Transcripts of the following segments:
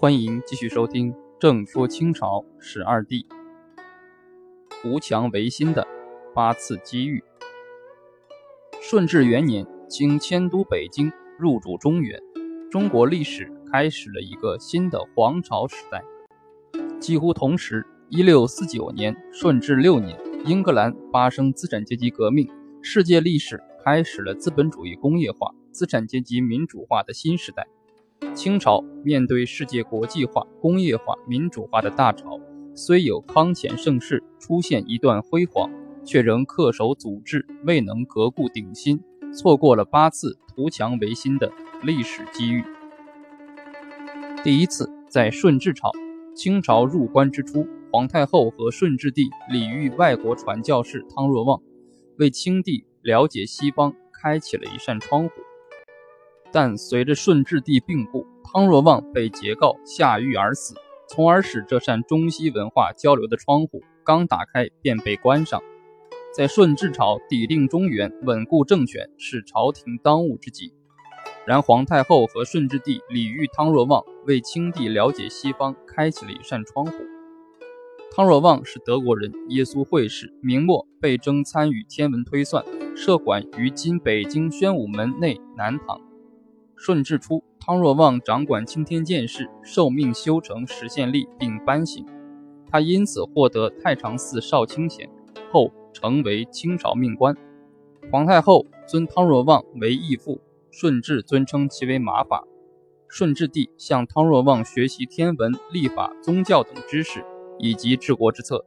欢迎继续收听《正说清朝十二帝》，胡强维新的八次机遇。顺治元年，经迁都北京，入主中原，中国历史开始了一个新的皇朝时代。几乎同时，一六四九年，顺治六年，英格兰发生资产阶级革命，世界历史开始了资本主义工业化、资产阶级民主化的新时代。清朝面对世界国际化、工业化、民主化的大潮，虽有康乾盛世出现一段辉煌，却仍恪守祖制，未能革故鼎新，错过了八次图强维新的历史机遇。第一次，在顺治朝，清朝入关之初，皇太后和顺治帝礼遇外国传教士汤若望，为清帝了解西方开启了一扇窗户。但随着顺治帝病故，汤若望被截告下狱而死，从而使这扇中西文化交流的窗户刚打开便被关上。在顺治朝抵定中原、稳固政权是朝廷当务之急。然皇太后和顺治帝礼遇汤若望，为清帝了解西方开启了一扇窗户。汤若望是德国人，耶稣会士，明末被征参与天文推算，设馆于今北京宣武门内南堂。顺治初，汤若望掌管青天剑事，受命修成实现历并颁行，他因此获得太常寺少卿衔，后成为清朝命官。皇太后尊汤若望为义父，顺治尊称其为马法。顺治帝向汤若望学习天文、历法、宗教等知识，以及治国之策。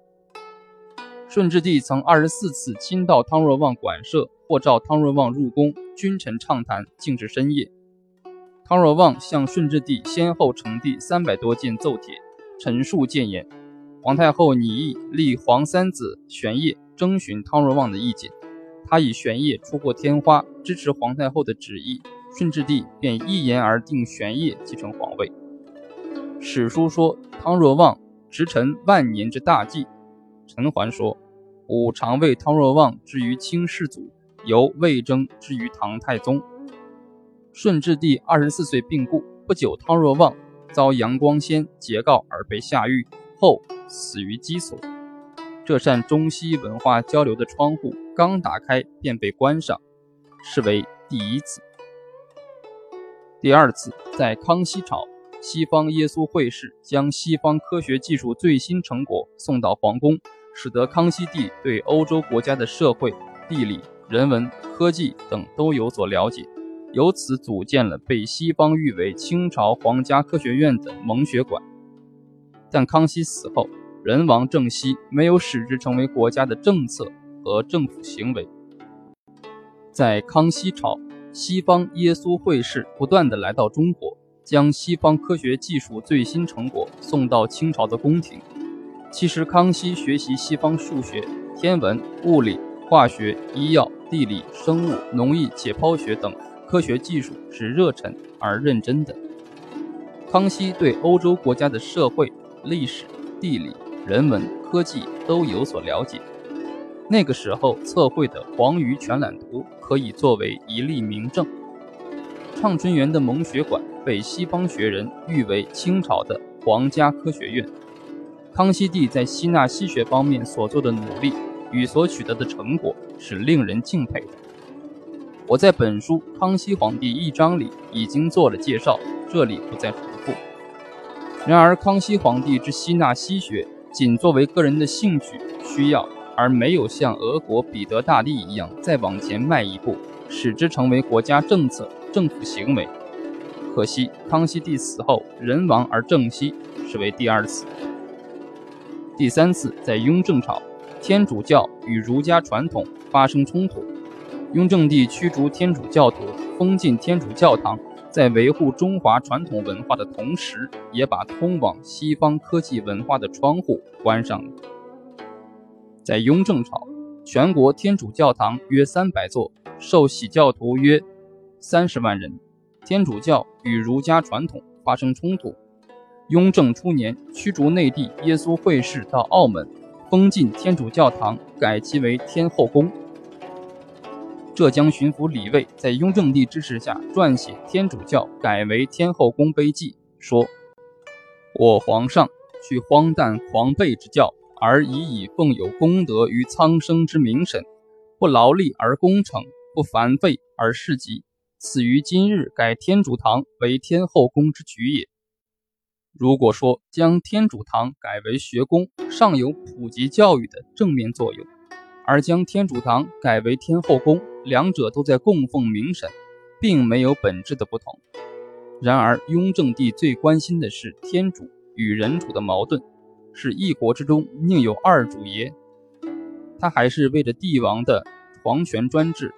顺治帝曾二十四次亲到汤若望馆舍，或召汤若望入宫，君臣畅谈，竟至深夜。汤若望向顺治帝先后呈递三百多件奏帖，陈述谏言。皇太后拟议立皇三子玄烨征询汤若望的意见，他以玄烨出过天花，支持皇太后的旨意，顺治帝便一言而定玄烨继承皇位。史书说汤若望执臣万年之大计。陈桓说：“吾常为汤若望之于清世祖，由魏征之于唐太宗。”顺治帝二十四岁病故不久，汤若望遭杨光先截告而被下狱，后死于羁所。这扇中西文化交流的窗户刚打开便被关上，是为第一次。第二次，在康熙朝，西方耶稣会士将西方科学技术最新成果送到皇宫，使得康熙帝对欧洲国家的社会、地理、人文、科技等都有所了解。由此组建了被西方誉为清朝皇家科学院的蒙学馆，但康熙死后，人亡政息，没有使之成为国家的政策和政府行为。在康熙朝，西方耶稣会士不断地来到中国，将西方科学技术最新成果送到清朝的宫廷。其实，康熙学习西方数学、天文、物理、化学、医药、地理、生物、农艺、解剖学等。科学技术是热忱而认真的。康熙对欧洲国家的社会、历史、地理、人文、科技都有所了解。那个时候测绘的《黄鱼全览图》可以作为一例明证。畅春园的蒙学馆被西方学人誉为清朝的皇家科学院。康熙帝在吸纳西学方面所做的努力与所取得的成果是令人敬佩的。我在本书《康熙皇帝一章》里已经做了介绍，这里不再重复。然而，康熙皇帝之吸纳西学，仅作为个人的兴趣需要，而没有像俄国彼得大帝一样再往前迈一步，使之成为国家政策、政府行为。可惜，康熙帝死后人亡而政息，是为第二次。第三次，在雍正朝，天主教与儒家传统发生冲突。雍正帝驱逐天主教徒，封禁天主教堂，在维护中华传统文化的同时，也把通往西方科技文化的窗户关上了。在雍正朝，全国天主教堂约三百座，受洗教徒约三十万人，天主教与儒家传统发生冲突。雍正初年，驱逐内地耶稣会士到澳门，封禁天主教堂，改其为天后宫。浙江巡抚李卫在雍正帝支持下撰写《天主教改为天后宫碑记》，说：“我皇上去荒诞狂悖之教，而已以奉有功德于苍生之名神，不劳力而功成，不繁费而事极。此于今日改天主堂为天后宫之举也。如果说将天主堂改为学宫，尚有普及教育的正面作用；而将天主堂改为天后宫，两者都在供奉明神，并没有本质的不同。然而，雍正帝最关心的是天主与人主的矛盾，是一国之中宁有二主耶？他还是为着帝王的皇权专制。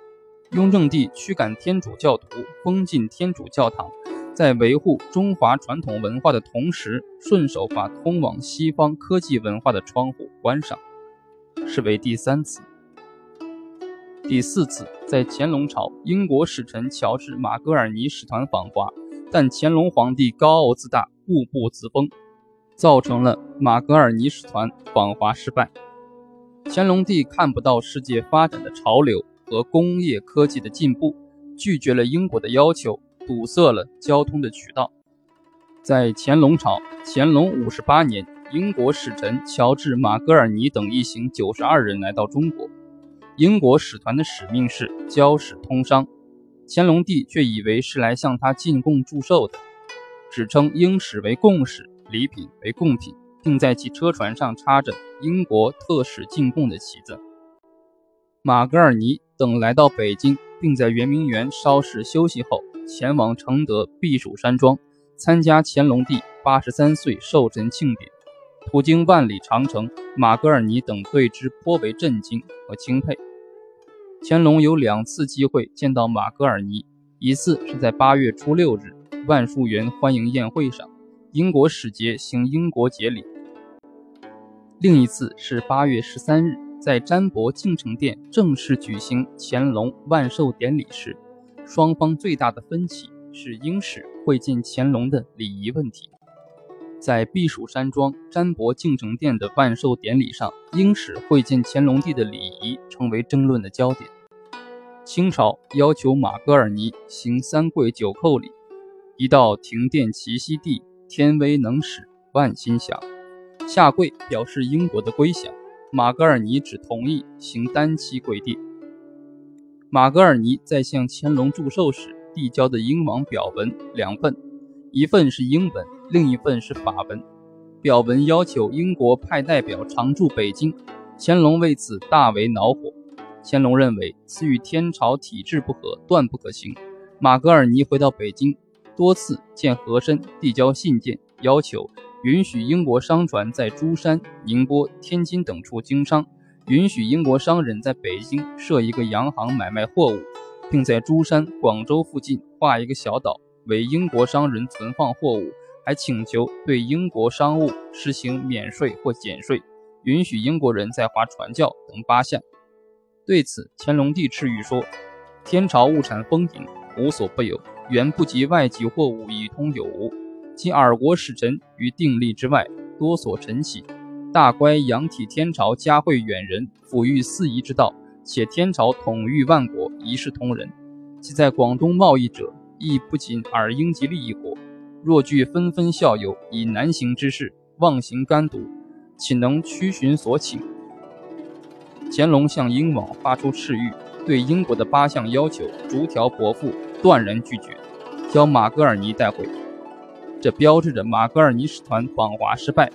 雍正帝驱赶天主教徒，封禁天主教堂，在维护中华传统文化的同时，顺手把通往西方科技文化的窗户关上，是为第三次。第四次，在乾隆朝，英国使臣乔治·马格尔尼使团访华，但乾隆皇帝高傲自大，固步自封，造成了马格尔尼使团访华失败。乾隆帝看不到世界发展的潮流。和工业科技的进步，拒绝了英国的要求，堵塞了交通的渠道。在乾隆朝，乾隆五十八年，英国使臣乔治·马格尔尼等一行九十二人来到中国。英国使团的使命是交使通商，乾隆帝却以为是来向他进贡祝寿的，只称英使为贡使，礼品为贡品，并在其车船上插着英国特使进贡的旗子。马格尔尼。等来到北京，并在圆明园稍事休息后，前往承德避暑山庄参加乾隆帝八十三岁寿辰庆典。途经万里长城，马格尔尼等对之颇为震惊和钦佩。乾隆有两次机会见到马格尔尼，一次是在八月初六日万树园欢迎宴会上，英国使节行英国节礼；另一次是八月十三日。在詹伯敬诚殿正式举行乾隆万寿典礼时，双方最大的分歧是英使会见乾隆的礼仪问题。在避暑山庄詹伯敬诚殿的万寿典礼上，英使会见乾隆帝的礼仪成为争论的焦点。清朝要求马格尔尼行三跪九叩礼，一到停殿齐息地，天威能使万心降，下跪表示英国的归降。马格尔尼只同意行单膝跪地。马格尔尼在向乾隆祝寿时递交的英王表文两份，一份是英文，另一份是法文。表文要求英国派代表常驻北京，乾隆为此大为恼火。乾隆认为此与天朝体制不合，断不可行。马格尔尼回到北京，多次见和珅，递交信件，要求。允许英国商船在珠山、宁波、天津等处经商，允许英国商人在北京设一个洋行买卖货物，并在珠山、广州附近划一个小岛为英国商人存放货物，还请求对英国商务实行免税或减税，允许英国人在华传教等八项。对此，乾隆帝敕谕说：“天朝物产丰盈，无所不有，远不及外籍货物以通有无。”其尔国使臣于定力之外，多所陈起。大乖仰体天朝嘉惠远人，抚育四夷之道，且天朝统御万国，一视同仁。其在广东贸易者，亦不仅尔英吉利一国。若具纷纷效尤，以难行之事，妄行干渎，岂能屈循所请？乾隆向英王发出敕谕，对英国的八项要求逐条驳复，断然拒绝，将马格尔尼带回。这标志着马格尔尼使团访华失败，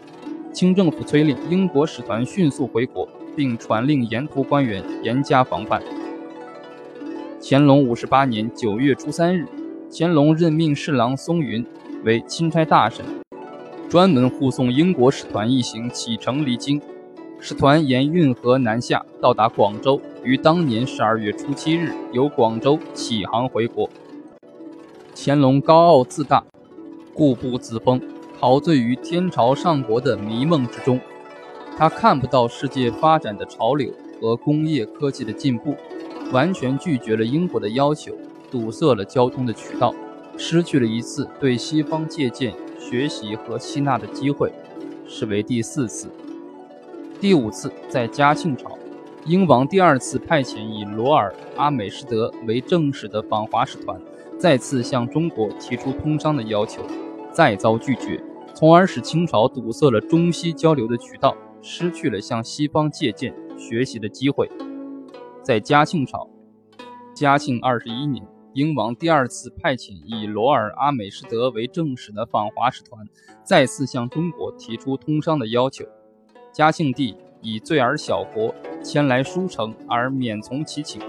清政府催令英国使团迅速回国，并传令沿途官员严加防范。乾隆五十八年九月初三日，乾隆任命侍郎松云为钦差大臣，专门护送英国使团一行启程离京。使团沿运河南下，到达广州，于当年十二月初七日由广州启航回国。乾隆高傲自大。固步自封，陶醉于天朝上国的迷梦之中。他看不到世界发展的潮流和工业科技的进步，完全拒绝了英国的要求，堵塞了交通的渠道，失去了一次对西方借鉴、学习和吸纳的机会，是为第四次。第五次在嘉庆朝，英王第二次派遣以罗尔·阿美士德为正使的访华使团，再次向中国提出通商的要求。再遭拒绝，从而使清朝堵塞了中西交流的渠道，失去了向西方借鉴学习的机会。在嘉庆朝，嘉庆二十一年，英王第二次派遣以罗尔阿美士德为正使的访华使团，再次向中国提出通商的要求。嘉庆帝以罪而小国前来书城而免从其请。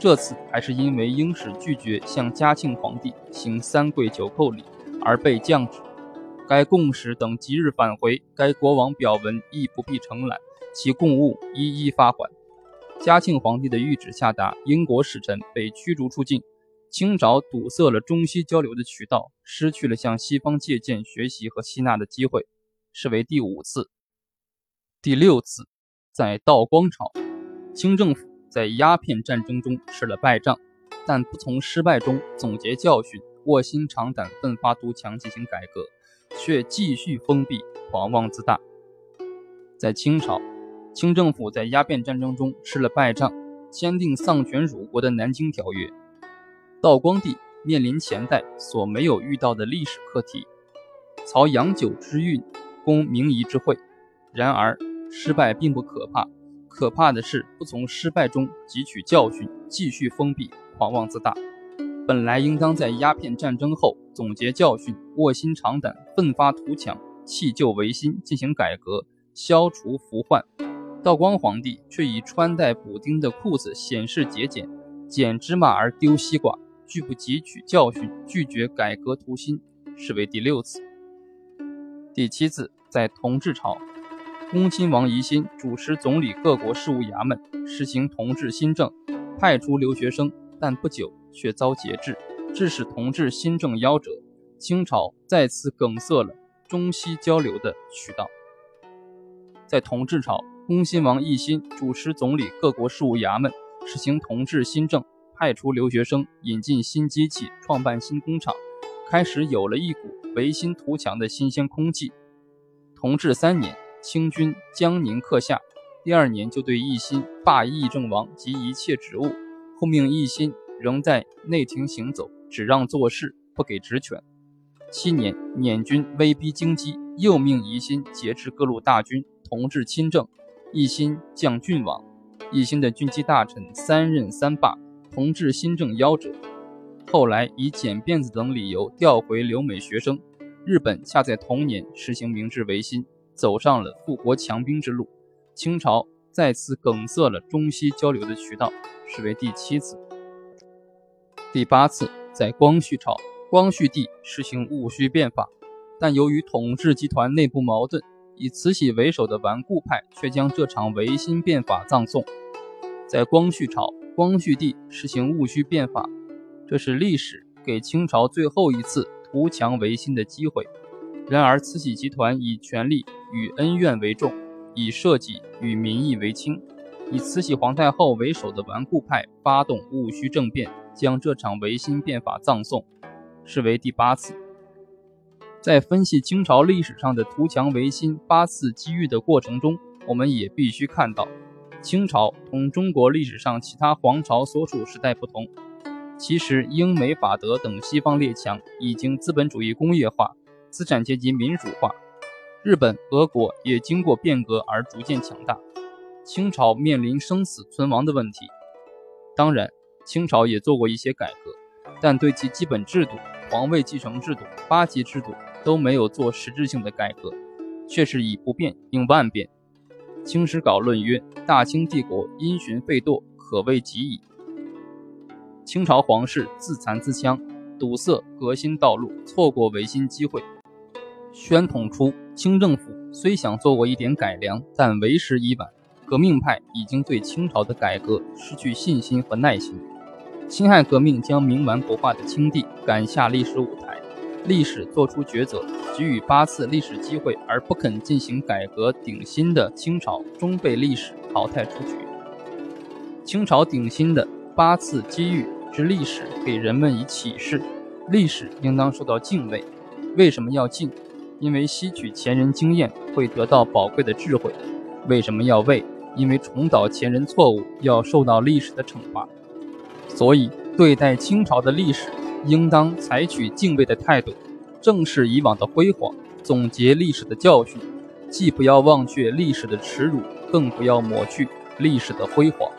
这次还是因为英使拒绝向嘉庆皇帝行三跪九叩礼，而被降旨。该贡使等即日返回，该国王表文亦不必承揽，其贡物一一发还。嘉庆皇帝的谕旨下达，英国使臣被驱逐出境。清朝堵塞了中西交流的渠道，失去了向西方借鉴学习和吸纳的机会，是为第五次。第六次，在道光朝，清政府在鸦片战争中吃了败仗，但不从失败中总结教训，卧薪尝胆，奋发图强进行改革。却继续封闭、狂妄自大。在清朝，清政府在鸦片战争中吃了败仗，签订丧权辱国的《南京条约》。道光帝面临前代所没有遇到的历史课题，曹阳酒之运，攻明夷之会。然而，失败并不可怕，可怕的是不从失败中汲取教训，继续封闭、狂妄自大。本来应当在鸦片战争后总结教训，卧薪尝胆，奋发图强，弃旧维新，进行改革，消除腐患。道光皇帝却以穿戴补丁的裤子显示节俭，捡芝麻而丢西瓜，拒不汲取教训，拒绝改革图新，是为第六次。第七次，在同治朝，恭亲王奕欣主持总理各国事务衙门，实行同治新政，派出留学生，但不久。却遭节制，致使同治新政夭折，清朝再次梗塞了中西交流的渠道。在同治朝，恭亲王奕欣主持总理各国事务衙门，实行同治新政，派出留学生，引进新机器，创办新工厂，开始有了一股维新图强的新鲜空气。同治三年，清军江宁克下，第二年就对奕欣罢议政王及一切职务，后命奕欣。仍在内廷行走，只让做事，不给职权。七年，捻军威逼京畿，又命奕欣节制各路大军，同治亲政。一心降郡王，一心的军机大臣三任三罢，同治新政夭折。后来以剪辫子等理由调回留美学生。日本恰在同年实行明治维新，走上了富国强兵之路。清朝再次梗塞了中西交流的渠道，是为第七次。第八次，在光绪朝，光绪帝实行戊戌变法，但由于统治集团内部矛盾，以慈禧为首的顽固派却将这场维新变法葬送。在光绪朝，光绪帝实行戊戌变法，这是历史给清朝最后一次图强维新的机会。然而，慈禧集团以权力与恩怨为重，以社稷与民意为轻，以慈禧皇太后为首的顽固派发动戊戌政变。将这场维新变法葬送，是为第八次。在分析清朝历史上的图强维新八次机遇的过程中，我们也必须看到，清朝同中国历史上其他皇朝所处时代不同。其实，英美法德等西方列强已经资本主义工业化，资产阶级民主化，日本、俄国也经过变革而逐渐强大。清朝面临生死存亡的问题，当然。清朝也做过一些改革，但对其基本制度、皇位继承制度、八级制度都没有做实质性的改革，却是以不变应万变。《清史稿》论曰：“大清帝国因循废惰，可谓极矣。”清朝皇室自残自戕，堵塞革新道路，错过维新机会。宣统初，清政府虽想做过一点改良，但为时已晚，革命派已经对清朝的改革失去信心和耐心。辛亥革命将冥顽不化的清帝赶下历史舞台，历史做出抉择，给予八次历史机会而不肯进行改革顶新的清朝终被历史淘汰出局。清朝顶新的八次机遇之历史给人们以启示：历史应当受到敬畏。为什么要敬？因为吸取前人经验会得到宝贵的智慧。为什么要畏？因为重蹈前人错误要受到历史的惩罚。所以，对待清朝的历史，应当采取敬畏的态度。正视以往的辉煌，总结历史的教训，既不要忘却历史的耻辱，更不要抹去历史的辉煌。